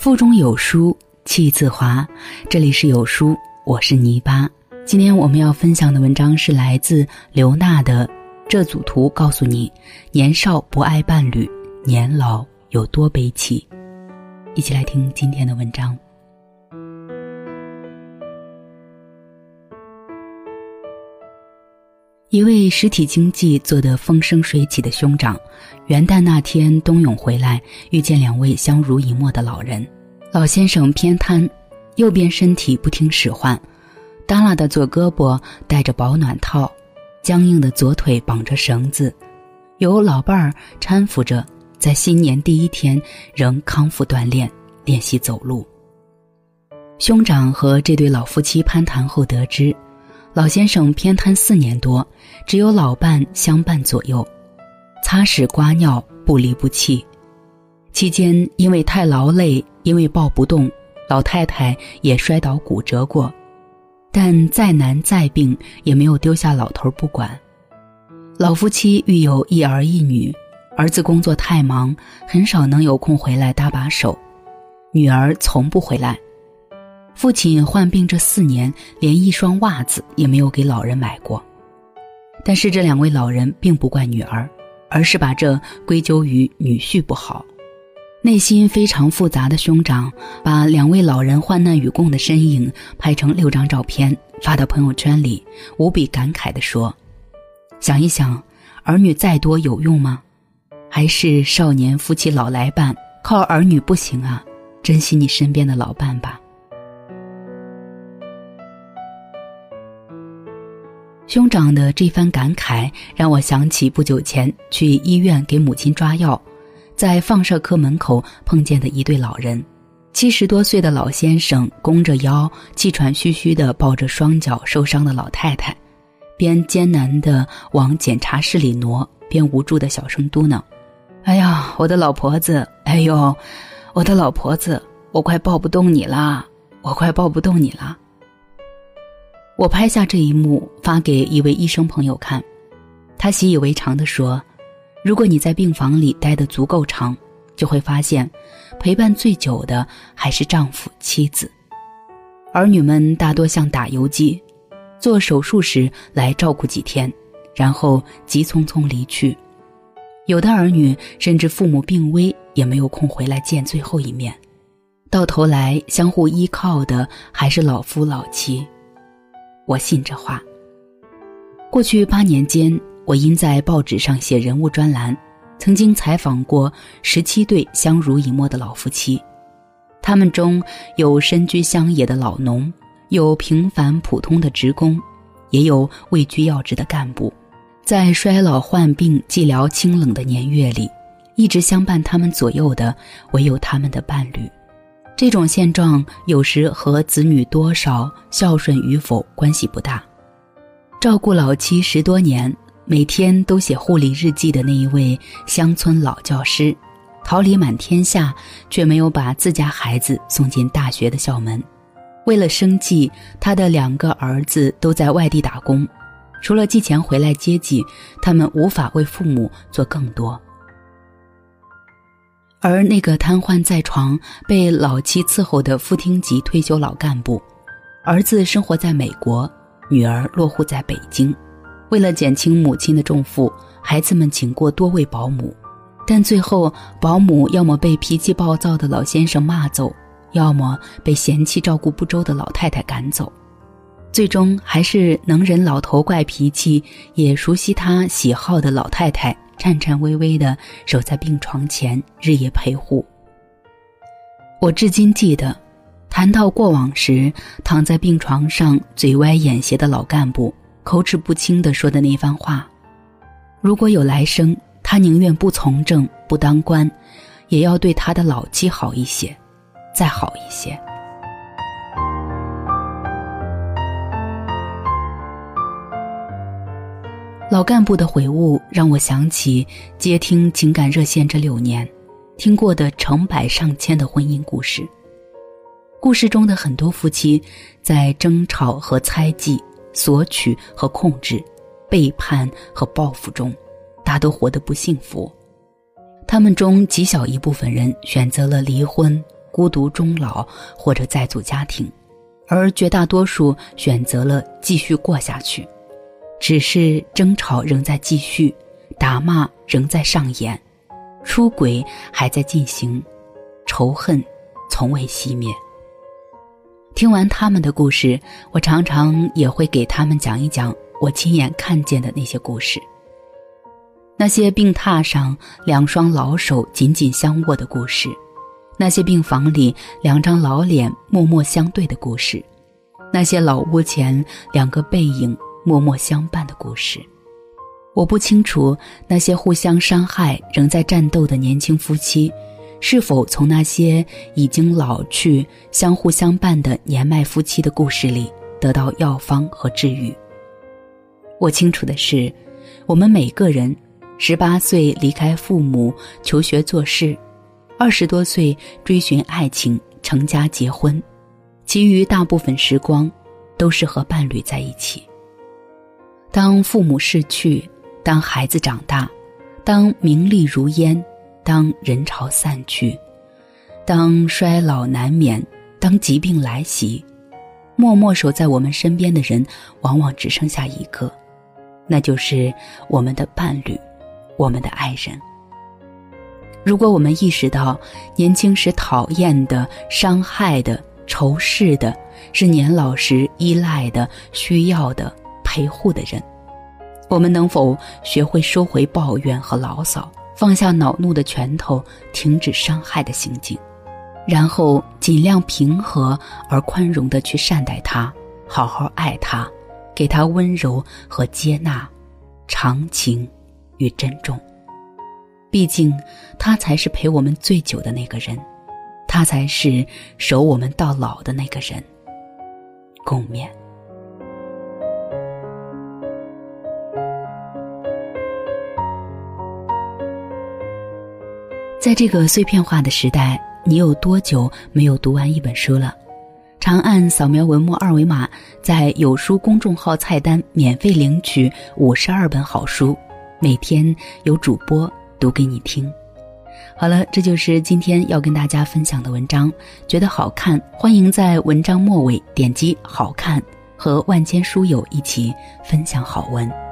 腹中有书气自华。这里是有书，我是泥巴。今天我们要分享的文章是来自刘娜的《这组图告诉你，年少不爱伴侣，年老有多悲戚》。一起来听今天的文章。一位实体经济做得风生水起的兄长，元旦那天冬泳回来，遇见两位相濡以沫的老人。老先生偏瘫，右边身体不听使唤，耷拉的左胳膊戴着保暖套，僵硬的左腿绑着绳子，由老伴儿搀扶着，在新年第一天仍康复锻炼，练习走路。兄长和这对老夫妻攀谈后得知。老先生偏瘫四年多，只有老伴相伴左右，擦屎刮尿不离不弃。期间因为太劳累，因为抱不动，老太太也摔倒骨折过，但再难再病也没有丢下老头不管。老夫妻育有一儿一女，儿子工作太忙，很少能有空回来搭把手，女儿从不回来。父亲患病这四年，连一双袜子也没有给老人买过。但是这两位老人并不怪女儿，而是把这归咎于女婿不好。内心非常复杂的兄长，把两位老人患难与共的身影拍成六张照片发到朋友圈里，无比感慨地说：“想一想，儿女再多有用吗？还是少年夫妻老来伴，靠儿女不行啊！珍惜你身边的老伴吧。”兄长的这番感慨让我想起不久前去医院给母亲抓药，在放射科门口碰见的一对老人。七十多岁的老先生弓着腰，气喘吁吁地抱着双脚受伤的老太太，边艰难地往检查室里挪，边无助地小声嘟囔：“哎呀，我的老婆子！哎呦，我的老婆子！我快抱不动你了，我快抱不动你了。”我拍下这一幕，发给一位医生朋友看，他习以为常地说：“如果你在病房里待得足够长，就会发现，陪伴最久的还是丈夫、妻子，儿女们大多像打游击，做手术时来照顾几天，然后急匆匆离去。有的儿女甚至父母病危也没有空回来见最后一面，到头来相互依靠的还是老夫老妻。”我信这话。过去八年间，我因在报纸上写人物专栏，曾经采访过十七对相濡以沫的老夫妻，他们中有身居乡野的老农，有平凡普通的职工，也有位居要职的干部。在衰老、患病、寂寥、清冷的年月里，一直相伴他们左右的，唯有他们的伴侣。这种现状有时和子女多少孝顺与否关系不大。照顾老妻十多年，每天都写护理日记的那一位乡村老教师，桃李满天下，却没有把自家孩子送进大学的校门。为了生计，他的两个儿子都在外地打工，除了寄钱回来接济，他们无法为父母做更多。而那个瘫痪在床、被老妻伺候的副厅级退休老干部，儿子生活在美国，女儿落户在北京。为了减轻母亲的重负，孩子们请过多位保姆，但最后保姆要么被脾气暴躁的老先生骂走，要么被嫌弃照顾不周的老太太赶走。最终还是能忍老头怪脾气，也熟悉他喜好的老太太。颤颤巍巍地守在病床前，日夜陪护。我至今记得，谈到过往时，躺在病床上嘴歪眼斜的老干部口齿不清地说的那番话：“如果有来生，他宁愿不从政、不当官，也要对他的老妻好一些，再好一些。”老干部的悔悟让我想起接听情感热线这六年，听过的成百上千的婚姻故事。故事中的很多夫妻，在争吵和猜忌、索取和控制、背叛和报复中，大都活得不幸福。他们中极小一部分人选择了离婚孤独终老或者再组家庭，而绝大多数选择了继续过下去，只是争吵仍在继续，打骂仍在上演，出轨还在进行，仇恨从未熄灭。听完他们的故事，我常常也会给他们讲一讲我亲眼看见的那些故事。那些病榻上两双老手紧紧相握的故事，那些病房里两张老脸默默相对的故事，那些老屋前两个背影默默相伴的故事。我不清楚那些互相伤害仍在战斗的年轻夫妻。是否从那些已经老去、相互相伴的年迈夫妻的故事里得到药方和治愈？我清楚的是，我们每个人，十八岁离开父母求学做事，二十多岁追寻爱情成家结婚，其余大部分时光，都是和伴侣在一起。当父母逝去，当孩子长大，当名利如烟。当人潮散去，当衰老难免，当疾病来袭，默默守在我们身边的人，往往只剩下一个，那就是我们的伴侣，我们的爱人。如果我们意识到年轻时讨厌的、伤害的、仇视的，是年老时依赖的、需要的、陪护的人，我们能否学会收回抱怨和牢骚？放下恼怒的拳头，停止伤害的行径，然后尽量平和而宽容的去善待他，好好爱他，给他温柔和接纳，长情与珍重。毕竟，他才是陪我们最久的那个人，他才是守我们到老的那个人。共勉。在这个碎片化的时代，你有多久没有读完一本书了？长按扫描文末二维码，在有书公众号菜单免费领取五十二本好书，每天有主播读给你听。好了，这就是今天要跟大家分享的文章。觉得好看，欢迎在文章末尾点击“好看”，和万千书友一起分享好文。